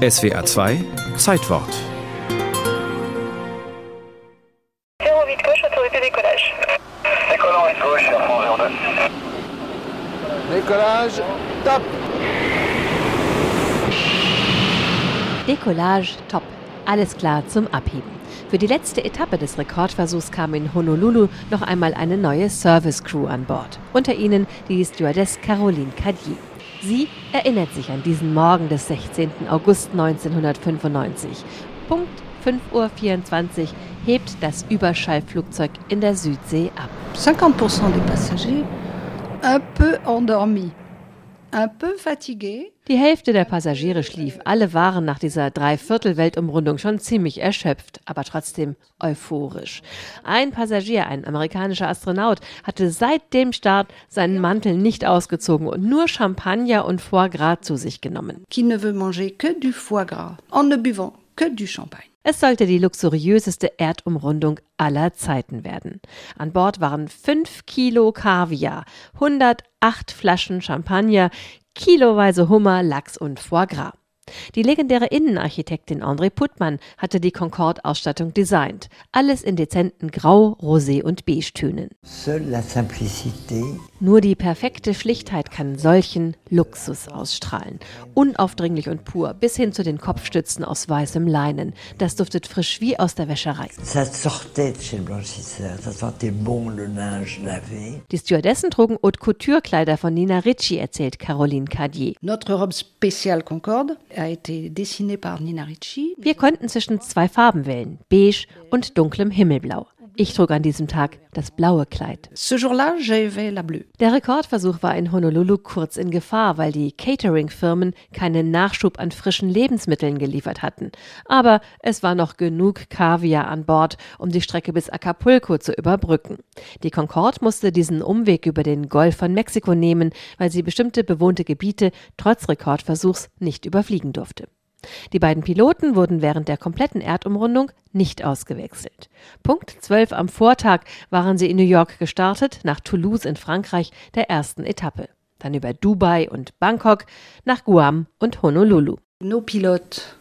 SWA 2 Zeitwort. Décollage, top Decollage top. Alles klar zum Abheben. Für die letzte Etappe des Rekordversuchs kam in Honolulu noch einmal eine neue Service-Crew an Bord. Unter ihnen die Stewardess Caroline Cadier. Sie erinnert sich an diesen Morgen des 16. August 1995. Punkt 5.24 Uhr hebt das Überschallflugzeug in der Südsee ab. 50% des Passagiers un peu endormis. Die Hälfte der Passagiere schlief. Alle waren nach dieser Dreiviertel-Weltumrundung schon ziemlich erschöpft, aber trotzdem euphorisch. Ein Passagier, ein amerikanischer Astronaut, hatte seit dem Start seinen Mantel nicht ausgezogen und nur Champagner und Foie Gras zu sich genommen. Qui ne veut manger que du foie gras en ne buvant que du champagne. Es sollte die luxuriöseste Erdumrundung aller Zeiten werden. An Bord waren 5 Kilo Kaviar, 108 Flaschen Champagner, kiloweise Hummer, Lachs und Foie Gras. Die legendäre Innenarchitektin André Puttmann hatte die Concorde-Ausstattung designt. Alles in dezenten Grau, Rosé und Beige-Tönen. Nur die perfekte Schlichtheit kann solchen Luxus ausstrahlen. Unaufdringlich und pur, bis hin zu den Kopfstützen aus weißem Leinen. Das duftet frisch wie aus der Wäscherei. Die Stewardessen trugen Haute Couture-Kleider von Nina Ricci, erzählt Caroline Cadier. Notre robe spéciale Concorde Wir konnten zwischen zwei Farben wählen, beige und dunklem Himmelblau. Ich trug an diesem Tag das blaue Kleid. Der Rekordversuch war in Honolulu kurz in Gefahr, weil die Catering-Firmen keinen Nachschub an frischen Lebensmitteln geliefert hatten. Aber es war noch genug Kaviar an Bord, um die Strecke bis Acapulco zu überbrücken. Die Concorde musste diesen Umweg über den Golf von Mexiko nehmen, weil sie bestimmte bewohnte Gebiete trotz Rekordversuchs nicht überfliegen durfte. Die beiden Piloten wurden während der kompletten Erdumrundung nicht ausgewechselt. Punkt 12 am Vortag waren sie in New York gestartet, nach Toulouse in Frankreich der ersten Etappe. Dann über Dubai und Bangkok nach Guam und Honolulu. Se relaient.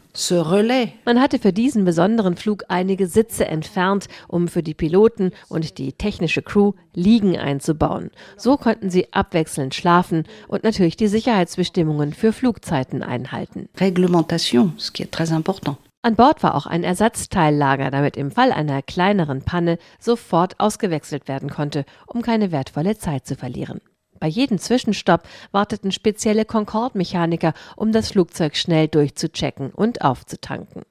Man hatte für diesen besonderen Flug einige Sitze entfernt, um für die Piloten und die technische Crew Liegen einzubauen. So konnten sie abwechselnd schlafen und natürlich die Sicherheitsbestimmungen für Flugzeiten einhalten. Réglementation, ce qui est très important. An Bord war auch ein Ersatzteillager, damit im Fall einer kleineren Panne sofort ausgewechselt werden konnte, um keine wertvolle Zeit zu verlieren. Bei jedem Zwischenstopp warteten spezielle Concorde-Mechaniker, um das Flugzeug schnell durchzuchecken und aufzutanken.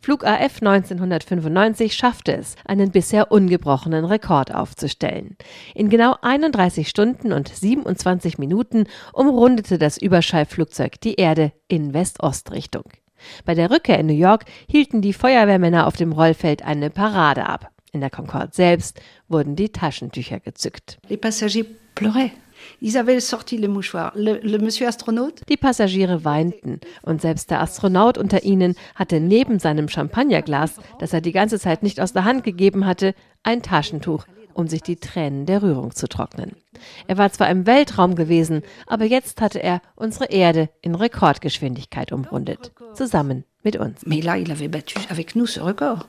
Flug AF 1995 schaffte es, einen bisher ungebrochenen Rekord aufzustellen. In genau 31 Stunden und 27 Minuten umrundete das Überschallflugzeug die Erde in West-Ost-Richtung. Bei der Rückkehr in New York hielten die Feuerwehrmänner auf dem Rollfeld eine Parade ab. In der Concorde selbst wurden die Taschentücher gezückt. Les passagers pleuraient. Ils avaient sorti les mouchoirs. Le, le monsieur astronaute, Die Passagiere weinten und selbst der Astronaut unter ihnen hatte neben seinem Champagnerglas, das er die ganze Zeit nicht aus der Hand gegeben hatte, ein Taschentuch, um sich die Tränen der Rührung zu trocknen. Er war zwar im Weltraum gewesen, aber jetzt hatte er unsere Erde in Rekordgeschwindigkeit umrundet, zusammen mit uns. mais là, il avait battu avec nous ce record.